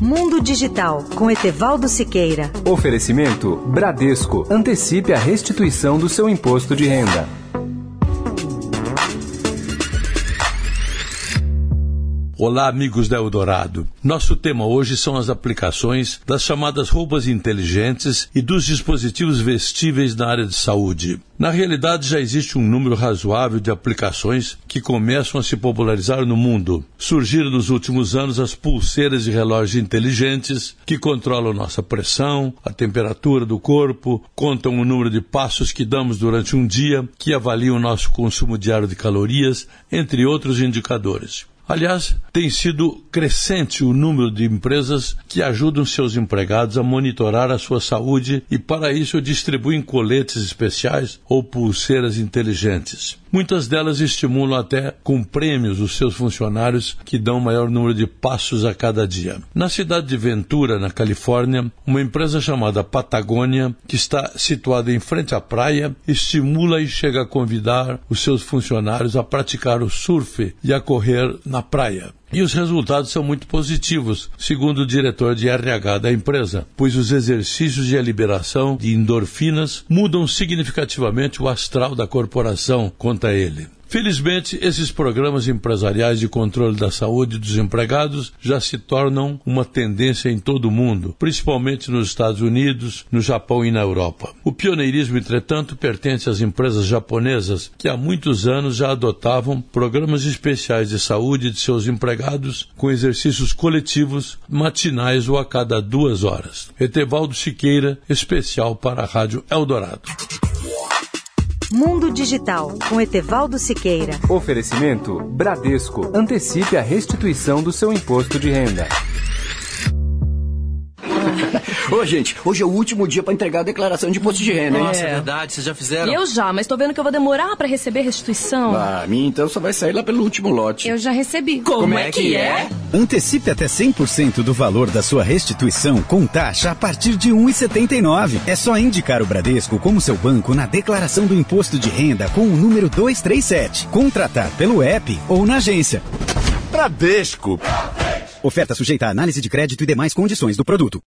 Mundo Digital com Etevaldo Siqueira. Oferecimento Bradesco. Antecipe a restituição do seu imposto de renda. Olá, amigos da Eldorado. Nosso tema hoje são as aplicações das chamadas roupas inteligentes e dos dispositivos vestíveis na área de saúde. Na realidade, já existe um número razoável de aplicações que começam a se popularizar no mundo. Surgiram nos últimos anos as pulseiras e relógios inteligentes que controlam nossa pressão, a temperatura do corpo, contam o número de passos que damos durante um dia, que avaliam o nosso consumo diário de calorias, entre outros indicadores. Aliás, tem sido crescente o número de empresas que ajudam seus empregados a monitorar a sua saúde e, para isso, distribuem coletes especiais ou pulseiras inteligentes. Muitas delas estimulam até com prêmios os seus funcionários que dão maior número de passos a cada dia. Na cidade de Ventura, na Califórnia, uma empresa chamada Patagônia, que está situada em frente à praia, estimula e chega a convidar os seus funcionários a praticar o surf e a correr na praia. E os resultados são muito positivos, segundo o diretor de RH da empresa, pois os exercícios e a liberação de endorfinas mudam significativamente o astral da corporação quanto a ele. Felizmente, esses programas empresariais de controle da saúde dos empregados já se tornam uma tendência em todo o mundo, principalmente nos Estados Unidos, no Japão e na Europa. O pioneirismo, entretanto, pertence às empresas japonesas que há muitos anos já adotavam programas especiais de saúde de seus empregados com exercícios coletivos matinais ou a cada duas horas. Etevaldo Siqueira, especial para a Rádio Eldorado. Mundo Digital com Etevaldo Siqueira. Oferecimento Bradesco. Antecipe a restituição do seu imposto de renda. Ô, gente, hoje é o último dia para entregar a declaração de imposto de renda, hein? Nossa, é verdade, vocês já fizeram? Eu já, mas tô vendo que eu vou demorar para receber restituição. Ah, a minha então só vai sair lá pelo último lote. Eu já recebi. Como, Como é que é? Antecipe até 100% do valor da sua restituição com taxa a partir de 1,79. É só indicar o Bradesco como seu banco na declaração do imposto de renda com o número 237. Contratar pelo app ou na agência. Bradesco. Oferta sujeita à análise de crédito e demais condições do produto.